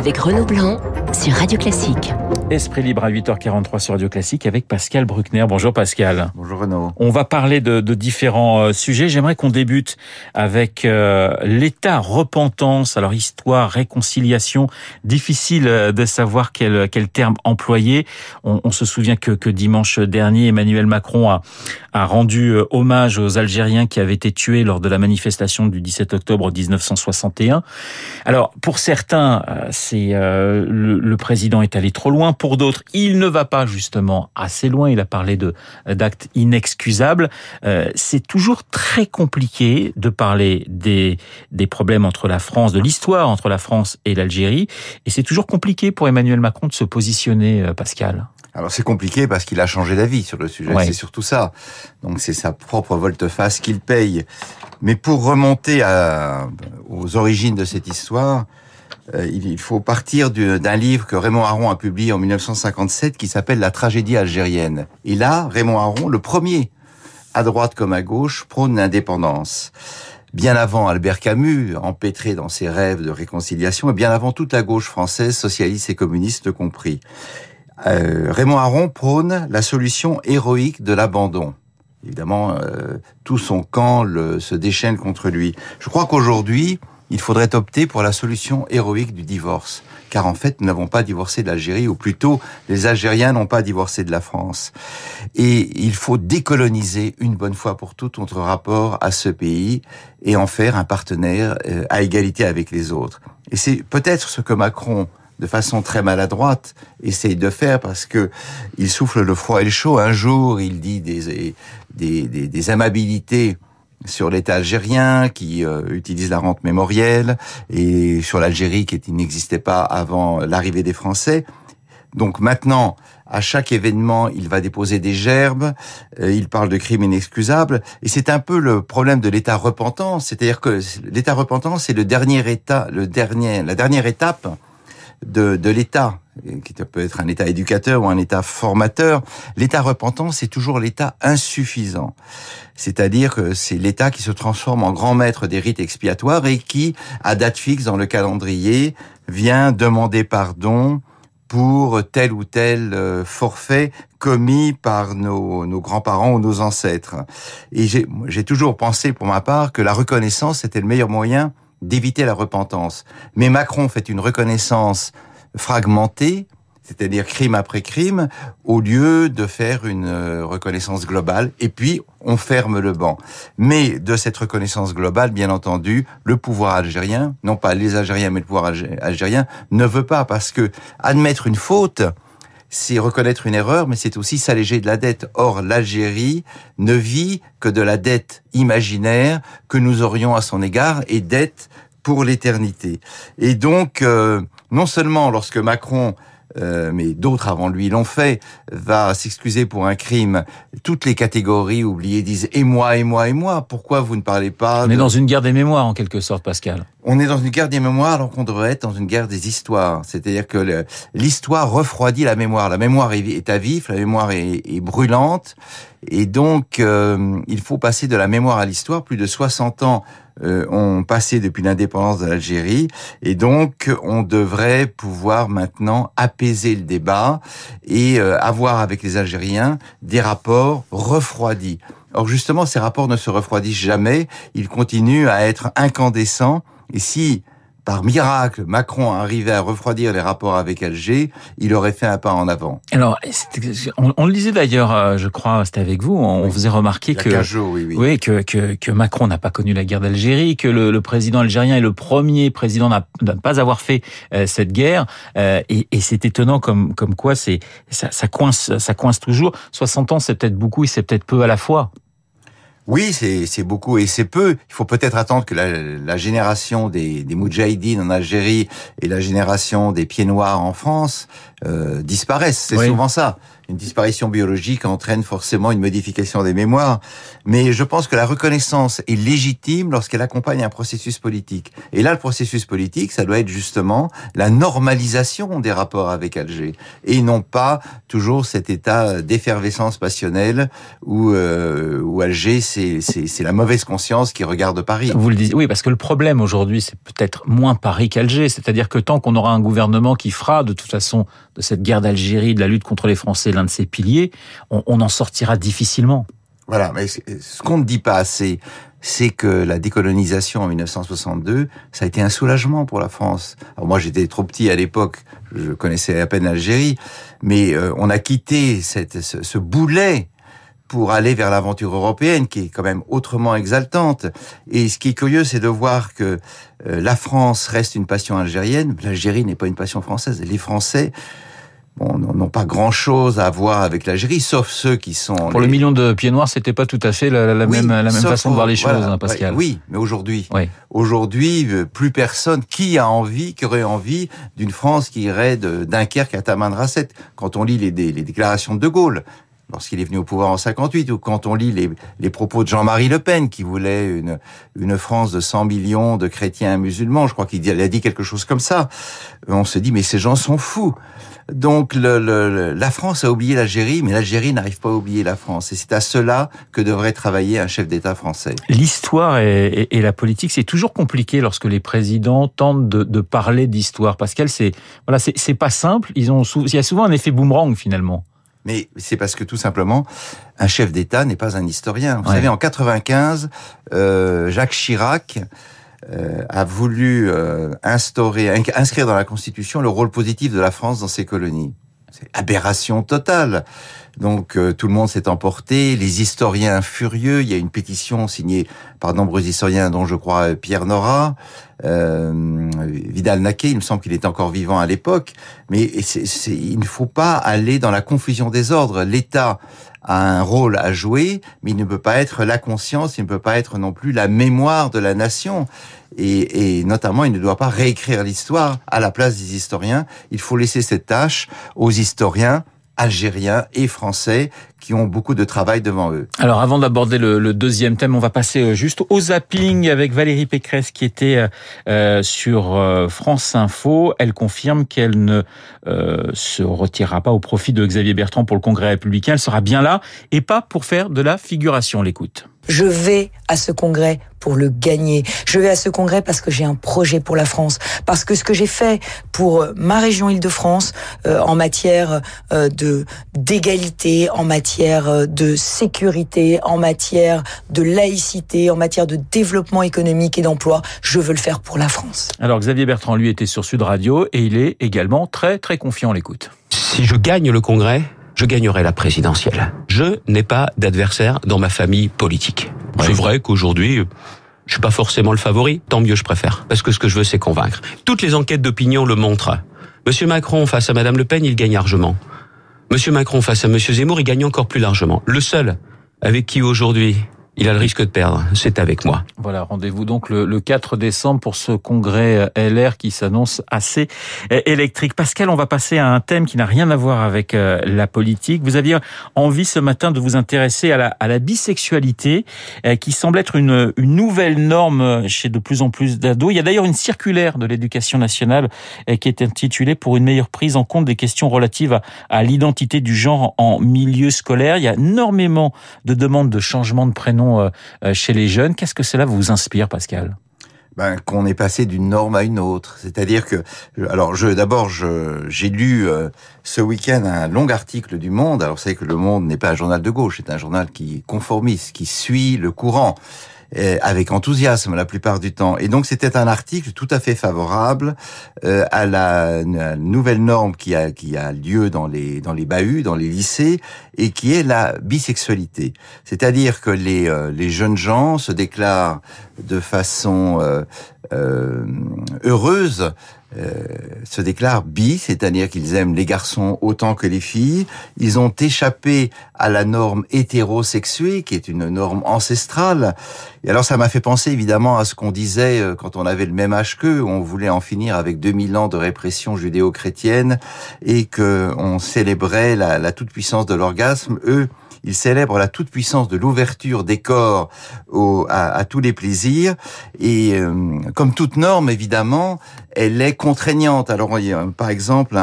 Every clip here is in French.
avec Renaud Blanc sur Radio Classique. Esprit libre à 8h43 sur Radio Classique avec Pascal Bruckner. Bonjour Pascal. Bonjour Renaud. On va parler de, de différents euh, sujets. J'aimerais qu'on débute avec euh, l'état repentance. Alors histoire, réconciliation, difficile euh, de savoir quel, quel terme employer. On, on se souvient que, que, dimanche dernier, Emmanuel Macron a, a rendu hommage aux Algériens qui avaient été tués lors de la manifestation du 17 octobre 1961. Alors pour certains, c'est le, le président est allé trop loin pour d'autres, il ne va pas justement assez loin. Il a parlé de d'actes inexcusables. Euh, c'est toujours très compliqué de parler des des problèmes entre la France, de l'histoire entre la France et l'Algérie, et c'est toujours compliqué pour Emmanuel Macron de se positionner, euh, Pascal. Alors c'est compliqué parce qu'il a changé d'avis sur le sujet, Ouais. c'est surtout ça. Donc c'est sa propre volte-face qu'il paye. Mais pour remonter à, aux origines de cette histoire, il il faut partir du- d'un livre que Raymond Aron a publié en 1957 qui s'appelle La tragédie algérienne. Et là, Raymond Aron, le premier, à droite comme à gauche, prône l'indépendance. Bien avant Albert Camus, empêtré dans ses rêves de réconciliation, et bien avant toute la gauche française, socialiste et communiste compris. Euh, Raymond Aron prône la solution héroïque de l'abandon. Évidemment, euh, tout son camp se déchaîne contre lui. Je crois qu'aujourd'hui, il faudrait opter pour la solution héroïque du divorce. Car en fait, nous n'avons pas divorcé de l'Algérie, ou plutôt, les Algériens n'ont pas divorcé de la France. Et il faut décoloniser une bonne fois pour toutes notre rapport à ce pays et en faire un partenaire euh, à égalité avec les autres. Et c'est peut-être ce que Macron de façon très maladroite, essaye de faire parce que il souffle le froid et le chaud. Un jour, il dit des, des, des, des amabilités sur l'État algérien qui euh, utilise la rente mémorielle et sur l'Algérie qui n'existait pas avant l'arrivée des Français. Donc maintenant, à chaque événement, il va déposer des gerbes, euh, il parle de crimes inexcusables, et c'est un peu le problème de l'État repentant, c'est-à-dire que l'État repentant, c'est le dernier état, le dernier, la dernière étape de, de l'État, qui peut être un État éducateur ou un État formateur. L'État repentant, c'est toujours l'État insuffisant. C'est-à-dire que c'est l'État qui se transforme en grand maître des rites expiatoires et qui, à date fixe dans le calendrier, vient demander pardon pour tel ou tel euh, forfait commis par nos, nos grands-parents ou nos ancêtres. Et j'ai j'ai toujours pensé, pour ma part, que la reconnaissance était le meilleur moyen d'éviter la repentance. Mais Macron fait une reconnaissance fragmentée, c'est-à-dire crime après crime, au lieu de faire une euh, reconnaissance globale. Et puis, on ferme le banc. Mais de cette reconnaissance globale, bien entendu, le pouvoir algérien, non pas les Algériens, mais le pouvoir algé- algérien, ne veut pas, parce que admettre une faute, c'est reconnaître une erreur, mais c'est aussi s'alléger de la dette. Or, l'Algérie ne vit que de la dette imaginaire que nous aurions à son égard et dette pour l'éternité. Et donc, euh, non seulement lorsque Macron, euh, mais d'autres avant lui l'ont fait, va s'excuser pour un crime, toutes les catégories oubliées disent et moi, et moi, et moi. Pourquoi vous ne parlez pas On est de- dans une guerre des mémoires en quelque sorte, Pascal. On est dans une guerre des mémoires alors qu'on devrait être dans une guerre des histoires. C'est-à-dire que l'histoire refroidit la mémoire. La mémoire est, à vif, la mémoire est, est brûlante. Et donc, euh, il faut passer de la mémoire à l'histoire. Plus de 60 ans euh, ont passé depuis l'indépendance de l'Algérie. Et donc, on devrait pouvoir maintenant apaiser le débat et euh, avoir avec les Algériens des rapports refroidis. Or, justement, ces rapports ne se refroidissent jamais. Ils continuent à être incandescents. Et si, par miracle, Macron arrivait à refroidir les rapports avec Alger, il aurait fait un pas en avant. Alors, on, on le disait d'ailleurs, euh, je crois, c'était avec vous, on, Oui. faisait remarquer que 15 jours, oui, oui. Oui, que, que, que Macron n'a pas connu la guerre d'Algérie, que le, le président algérien est le premier président à ne pas avoir fait euh, cette guerre. Euh, et et c'est étonnant comme, comme quoi c'est ça, ça coince ça coince toujours. 60 ans, c'est peut-être beaucoup et c'est peut-être peu à la fois. Oui, c'est beaucoup et c'est peu. Il faut peut-être attendre que la, la génération des, des Moudjahidines en Algérie et la génération des Pieds Noirs en France euh, disparaissent. C'est Oui. souvent ça. une disparition biologique entraîne forcément une modification des mémoires. Mais je pense que la reconnaissance est légitime lorsqu'elle accompagne un processus politique. Et là, le processus politique, ça doit être justement la normalisation des rapports avec Alger. Et non pas toujours cet état d'effervescence passionnelle où, euh, où Alger, c'est la mauvaise conscience qui regarde Paris. Vous le dites, oui, parce que le problème aujourd'hui, c'est peut-être moins Paris qu'Alger. C'est-à-dire que tant qu'on aura un gouvernement qui fera, de toute façon, de cette guerre d'Algérie, de la lutte contre les Français, l'un de ses piliers, on, on en sortira difficilement. Voilà, mais ce qu'on ne dit pas assez, c'est que la décolonisation en 1962, ça a été un soulagement pour la France. Alors moi, j'étais trop petit à l'époque, je connaissais à peine l'Algérie, mais euh, on a quitté cette, ce, ce boulet pour aller vers l'aventure européenne, qui est quand même autrement exaltante. Et ce qui est curieux, c'est de voir que euh, la France reste une passion algérienne. L'Algérie n'est pas une passion française. Les Français bon, n'ont pas grand-chose à voir avec l'Algérie, sauf ceux qui sont... Pour les... le million de pieds noirs, c'était pas tout à fait la, la oui, même, la même façon pour, de voir les choses, voilà, hein, Pascal. Oui, mais aujourd'hui, oui. aujourd'hui, euh, plus personne qui a envie, qui aurait envie d'une France qui irait de Dunkerque à Tamanrasset. Quand on lit les, les déclarations de De Gaulle, lorsqu'il est venu au pouvoir en 58, ou quand on lit les, les propos de Jean-Marie Le Pen, qui voulait une, une France de 100 millions de chrétiens musulmans, je crois qu'il a dit quelque chose comme ça, on se dit, mais ces gens sont fous. Donc le, le, la France a oublié l'Algérie, mais l'Algérie n'arrive pas à oublier la France. Et c'est à cela que devrait travailler un chef d'État français. L'histoire et, et, et, la politique, c'est toujours compliqué lorsque les présidents tentent de, de parler d'histoire. Pascal, c'est voilà, c'est pas simple. Ils ont, il y a souvent un effet boomerang finalement. Mais c'est parce que tout simplement, un chef d'État n'est pas un historien. Vous ouais. savez, en 95, euh, Jacques Chirac euh, a voulu euh, instaurer, inscrire dans la Constitution le rôle positif de la France dans ses colonies. Aberration totale. Donc euh, tout le monde s'est emporté, les historiens furieux. Il y a une pétition signée par nombreux historiens, dont je crois Pierre Nora, euh, Vidal-Naquet. Il me semble qu'il était encore vivant à l'époque. Mais il ne faut pas aller dans la confusion des ordres. L'État a un rôle à jouer, mais il ne peut pas être la conscience, il ne peut pas être non plus la mémoire de la nation. Et, et, notamment, il ne doit pas réécrire l'histoire à la place des historiens. Il faut laisser cette tâche aux historiens algériens et français qui ont beaucoup de travail devant eux. Alors avant d'aborder le, le, deuxième thème, on va passer juste au zapping avec Valérie Pécresse qui était euh, sur euh, France Info. Elle confirme qu'elle ne euh, se retirera pas au profit de Xavier Bertrand pour le Congrès républicain. Elle sera bien là et pas pour faire de la figuration. L'écoute. Je vais à ce congrès pour le gagner. Je vais à ce congrès parce que j'ai un projet pour la France, parce que ce que j'ai fait pour ma région Île-de-France euh, en matière euh, de d'égalité, en matière de sécurité, en matière de laïcité, en matière de développement économique et d'emploi, je veux le faire pour la France. Alors Xavier Bertrand lui était sur Sud Radio et il est également très très confiant. L'écoute. Si je gagne le congrès, je gagnerai la présidentielle. Je n'ai pas d'adversaire dans ma famille politique. C'est vrai qu'aujourd'hui, je suis pas forcément le favori, tant mieux je préfère. Parce que ce que je veux, c'est convaincre. Toutes les enquêtes d'opinion le montrent. Monsieur Macron face à Madame Le Pen, il gagne largement. Monsieur Macron face à Monsieur Zemmour, il gagne encore plus largement. Le seul avec qui aujourd'hui il a le risque de perdre. C'est avec moi. Voilà, rendez-vous donc le, le, 4 décembre pour ce congrès LR qui s'annonce assez électrique. Pascal, on va passer à un thème qui n'a rien à voir avec euh, la politique. Vous aviez envie ce matin de vous intéresser à la, bisexualité euh, qui semble être une, nouvelle norme chez de plus en plus d'ados. Il y a d'ailleurs une circulaire de l'éducation nationale euh, qui est intitulée pour une meilleure prise en compte des questions relatives à l'identité du genre en milieu scolaire. Il y a énormément de demandes de changement de prénom chez les jeunes. Qu'est-ce que cela vous inspire, Pascal? Ben, qu'on est passé d'une norme à une autre. C'est-à-dire que, alors, je d'abord, j'ai lu euh, ce week-end un long article du Monde. Alors, vous savez que le Monde n'est pas un journal de gauche, c'est un journal qui conformiste, qui suit le courant avec enthousiasme la plupart du temps. Et donc c'était un article tout à fait favorable euh, à la, nouvelle norme qui a qui a lieu dans les dans les bahuts, dans les lycées, et qui est la bisexualité. C'est-à-dire que les euh, les jeunes gens se déclarent de façon euh, heureuse euh, se déclarent bi, c'est-à-dire qu'ils aiment les garçons autant que les filles. Ils ont échappé à la norme hétérosexuée, qui est une norme ancestrale. Et alors ça m'a fait penser évidemment à ce qu'on disait euh, quand on avait le même âge qu'eux, on voulait en finir avec 2000 ans de répression judéo-chrétienne et que on célébrait la, la toute-puissance de l'orgasme. Eux, il célèbre la toute-puissance de l'ouverture des corps à, tous les plaisirs. Et euh, comme toute norme, évidemment, elle est contraignante. Alors, par exemple,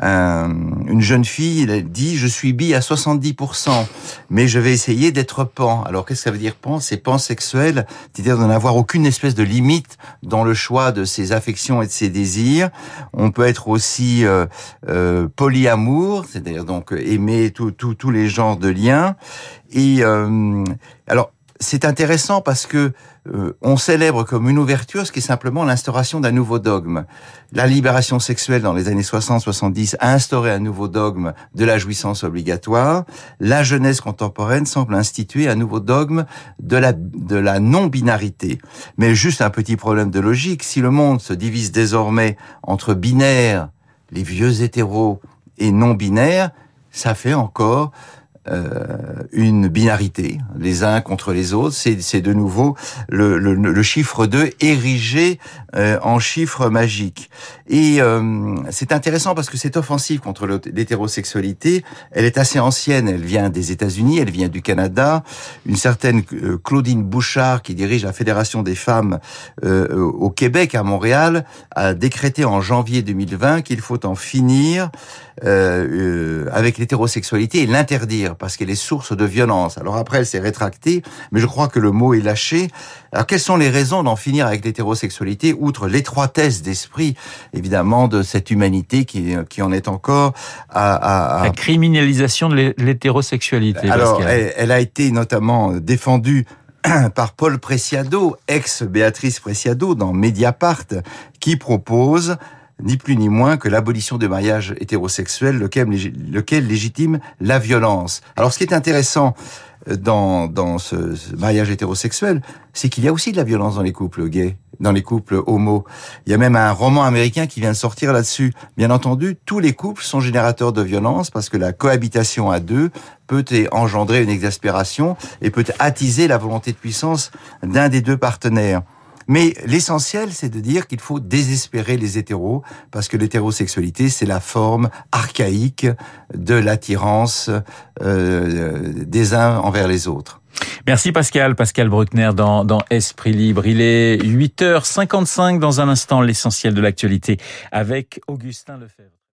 une jeune fille elle dit « je suis bi à 70%, mais je vais essayer d'être pan ». Alors, qu'est-ce que ça veut dire pan? C'est pansexuel, c'est-à-dire de n'avoir aucune espèce de limite dans le choix de ses affections et de ses désirs. On peut être aussi euh, euh polyamour, c'est-à-dire donc aimer tous les genres de liens et euh, alors, c'est intéressant parce que euh, on célèbre comme une ouverture ce qui est simplement l'instauration d'un nouveau dogme. La libération sexuelle dans les années 60-70 a instauré un nouveau dogme de la jouissance obligatoire. La jeunesse contemporaine semble instituer un nouveau dogme de la, de la non-binarité. Mais juste un petit problème de logique. Si le monde se divise désormais entre binaires, les vieux hétéros, et non-binaires, ça fait encore une binarité, les uns contre les autres. C'est de nouveau le, le, le, chiffre 2 érigé euh, en chiffre magique. Et euh, c'est intéressant parce que cette offensive contre l'hétérosexualité, elle est assez ancienne. Elle vient des États-Unis, elle vient du Canada. Une certaine Claudine Bouchard, qui dirige la Fédération des femmes au Québec, à Montréal, a décrété en janvier 2020 qu'il faut en finir avec l'hétérosexualité et l'interdire parce qu'elle est source de violence. Alors après, elle s'est rétractée, mais je crois que le mot est lâché. Alors quelles sont les raisons d'en finir avec l'hétérosexualité, outre l'étroitesse d'esprit, évidemment, de cette humanité qui, qui en est encore à... à, à... La criminalisation de l'hétérosexualité. Alors, elle, elle a été notamment défendue par Paul Preciado, ex-Béatrice Preciado, dans Mediapart, qui propose ni plus ni moins que l'abolition du mariage hétérosexuel, lequel, légitime la violence. Alors ce qui est intéressant euh, dans, dans ce, mariage hétérosexuel, c'est qu'il y a aussi de la violence dans les couples gays, dans les couples homo. Il y a même un roman américain qui vient de sortir là-dessus. Bien entendu, tous les couples sont générateurs de violence parce que la cohabitation à deux peut engendrer une exaspération et peut attiser la volonté de puissance d'un des deux partenaires. Mais l'essentiel, c'est de dire qu'il faut désespérer les hétéros, parce que l'hétérosexualité, c'est la forme archaïque de l'attirance euh, des uns envers les autres. Merci Pascal, Pascal Bruckner dans, dans Esprit Libre. Il est 8h55 dans un instant, l'essentiel de l'actualité avec Augustin Lefebvre.